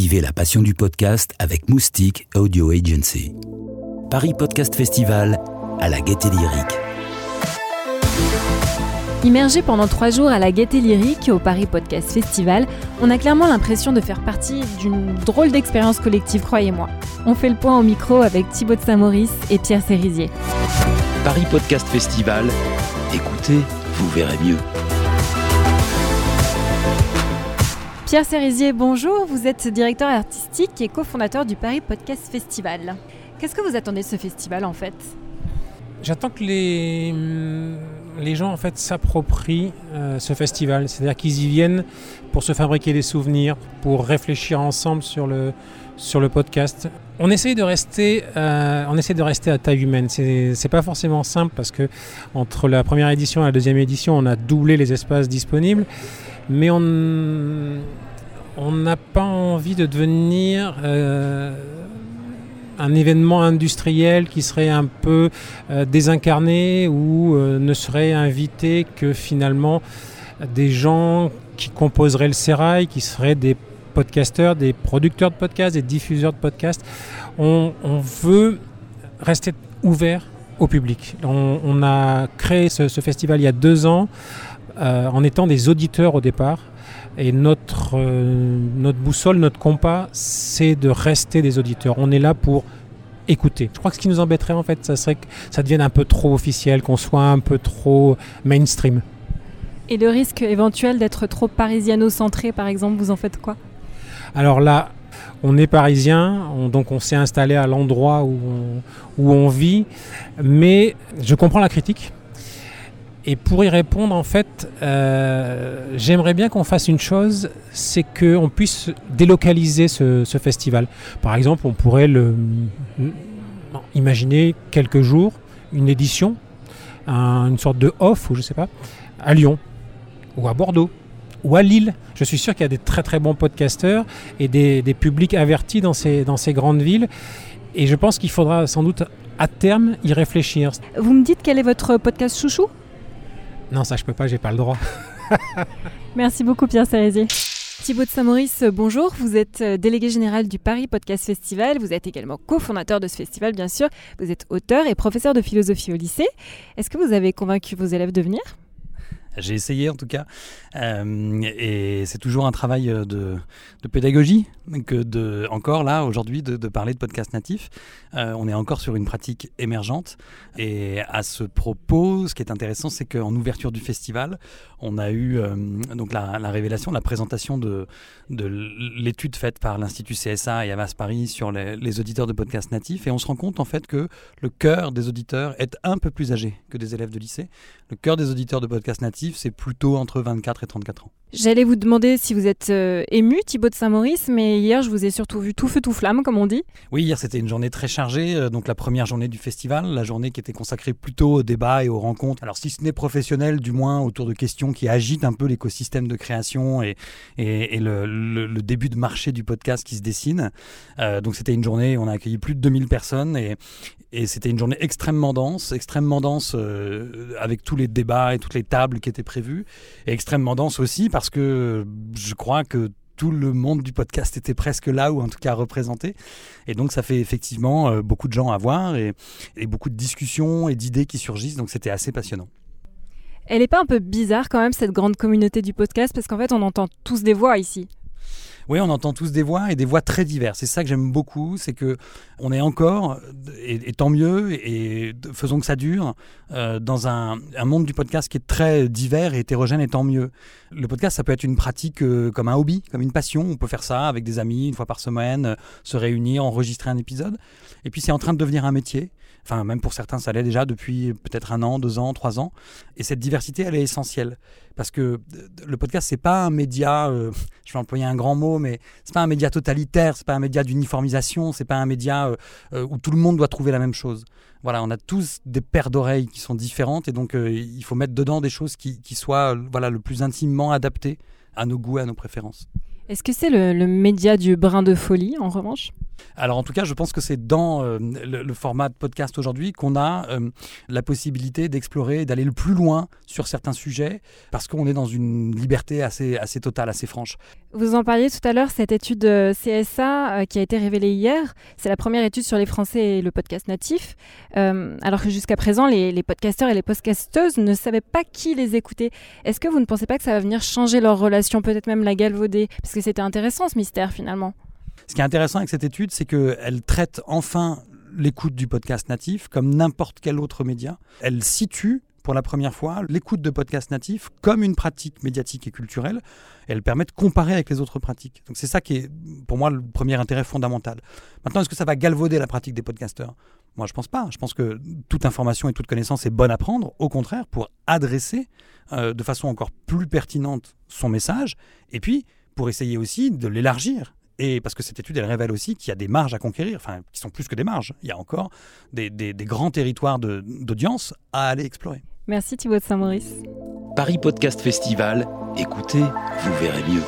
Vivez la passion du podcast avec Moustique Audio Agency. Paris Podcast Festival à la gaieté lyrique. Immergé pendant trois jours à la Gaieté Lyrique au Paris Podcast Festival, on a clairement l'impression de faire partie d'une drôle d'expérience collective, croyez-moi. On fait le point au micro avec Thibaut de Saint-Maurice et Pierre Cérisier. Paris Podcast Festival, écoutez, vous verrez mieux. Pierre Cérisier, bonjour. Vous êtes directeur artistique et cofondateur du Paris Podcast Festival. Qu'est-ce que vous attendez de ce festival en fait? J'attends que les, les gens en fait s'approprient euh, ce festival, c'est-à-dire qu'ils y viennent pour se fabriquer des souvenirs, pour réfléchir ensemble sur le, podcast. On essaye de rester, euh, essaie de rester à taille humaine. C'est, pas forcément simple parce que entre la première édition et la deuxième édition, on a doublé les espaces disponibles, on n'a pas envie de devenir euh, un événement industriel qui serait un peu euh, désincarné ou euh, ne serait invité que finalement des gens qui composeraient le sérail, qui seraient des podcasteurs, des producteurs de podcasts, des diffuseurs de podcasts. On, veut rester ouvert au public. On, a créé ce, festival il y a deux ans en étant des auditeurs au départ. Et notre, euh, notre boussole, notre compas, c'est de rester des auditeurs. On est là pour écouter. Je crois que ce qui nous embêterait, en fait, ça serait que ça devienne un peu trop officiel, qu'on soit un peu trop mainstream. Et le risque éventuel d'être trop parisiano-centré, par exemple, vous en faites quoi? Alors là, on est parisien, on, donc on s'est installé à l'endroit où on, où on vit, mais je comprends la critique. Et pour y répondre, en fait, euh, j'aimerais bien qu'on fasse une chose, c'est qu'on puisse délocaliser ce, festival. Par exemple, on pourrait le, imaginer quelques jours, une édition, un, une sorte de off, ou je sais pas, à Lyon, ou à Bordeaux, ou à Lille. Je suis sûr qu'il y a des très très bons podcasteurs et des, des publics avertis dans ces, dans ces grandes villes. Et je pense qu'il faudra sans doute à terme y réfléchir. Vous me dites quel est votre podcast chouchou? Non, ça je peux pas, j'ai pas le droit. Merci beaucoup Pierre Cérésier. Thibaut de Saint-Maurice, bonjour. Vous êtes délégué général du Paris Podcast Festival. Vous êtes également cofondateur de ce festival, bien sûr. Vous êtes auteur et professeur de philosophie au lycée. Est-ce que vous avez convaincu vos élèves de venir? J'ai essayé en tout cas. Euh, et c'est toujours un travail de, de, pédagogie que de, encore là, aujourd'hui, de, parler de podcast natif. Euh, on est encore sur une pratique émergente. Et à ce propos, ce qui est intéressant, c'est qu'en ouverture du festival, on a eu euh, donc la, la, révélation, la présentation de, de l'étude faite par l'Institut CSA et Avas Paris sur les, les auditeurs de podcasts natifs. Et on se rend compte en fait que le cœur des auditeurs est un peu plus âgé que des élèves de lycée. Le cœur des auditeurs de podcasts c'est plutôt entre 24 et 34 ans. J'allais vous demander si vous êtes euh, ému, Thibaut de Saint-Maurice, mais hier, je vous ai surtout vu tout feu, tout flamme, comme on dit. Oui, hier, c'était une journée très chargée. Euh, donc, la première journée du festival, la journée qui était consacrée plutôt au débat et aux rencontres. Alors, si ce n'est professionnel, du moins autour de questions qui agitent un peu l'écosystème de création et, le, début de marché du podcast qui se dessine. Euh, donc, c'était une journée, on a accueilli plus de 2000 personnes et, c'était une journée extrêmement dense, extrêmement dense avec tous les débats et toutes les tables qui étaient prévues, et extrêmement dense aussi parce que je crois que tout le monde du podcast était presque là, ou en tout cas représenté. Et donc ça fait effectivement euh, beaucoup de gens à voir et, et beaucoup de discussions et d'idées qui surgissent, donc c'était assez passionnant. Elle n'est pas un peu bizarre quand même, cette grande communauté du podcast, parce qu'en fait on entend tous des voix ici oui, on entend tous des voix et des voix très diverses. C'est ça que j'aime beaucoup, c'est que on est encore, et, tant mieux, et faisons que ça dure, euh, dans un, monde du podcast qui est très divers et hétérogène, et tant mieux. Le podcast, ça peut être une pratique euh, comme un hobby, comme une passion. On peut faire ça avec des amis une fois par semaine, euh, se réunir, enregistrer un épisode. Et puis c'est en train de devenir un métier. Enfin, même pour certains, ça l'est déjà depuis peut-être un an, deux ans, trois ans. Et cette diversité, elle est essentielle. Parce que le podcast, c'est pas un média, je vais employer un grand mot, mais c'est pas un média totalitaire, c'est pas un média d'uniformisation, c'est pas un média euh, où tout le monde doit trouver la même chose. Voilà, on a tous des paires d'oreilles qui sont différentes et donc euh, il faut mettre dedans des choses qui, soient voilà, le plus intimement adaptées à nos goûts, à nos préférences. Est-ce que c'est le média du brin de folie, en revanche? Alors en tout cas, je pense que c'est dans euh, le, format de podcast aujourd'hui qu'on a euh, la possibilité d'explorer, d'aller le plus loin sur certains sujets, parce qu'on est dans une liberté assez, assez totale, assez franche. Vous en parliez tout à l'heure, cette étude euh, CSA qui a été révélée hier, c'est la première étude sur les Français et le podcast natif, alors que jusqu'à présent, les, les podcasteurs et les podcasteuses ne savaient pas qui les écoutait. Est-ce que vous ne pensez pas que ça va venir changer leur relation, peut-être même la galvauder? Parce que c'était intéressant ce mystère finalement. Ce qui est intéressant avec cette étude, c'est qu'elle traite enfin l'écoute du podcast natif comme n'importe quel autre média. Elle situe pour la première fois l'écoute de podcast natif comme une pratique médiatique et culturelle. Elle permet de comparer avec les autres pratiques. Donc c'est ça qui est pour moi le premier intérêt fondamental. Maintenant, est-ce que ça va galvauder la pratique des podcasteurs? Moi, je pense pas. Je pense que toute information et toute connaissance est bonne à prendre, au contraire, pour adresser euh, de façon encore plus pertinente son message, et puis pour essayer aussi de l'élargir et parce que cette étude, elle révèle aussi qu'il y a des marges à conquérir, enfin, qui sont plus que des marges. Il y a encore des, des, des grands territoires d'audience à aller explorer. Merci Thibaut de Saint-Maurice. Paris Podcast Festival, écoutez, vous verrez mieux.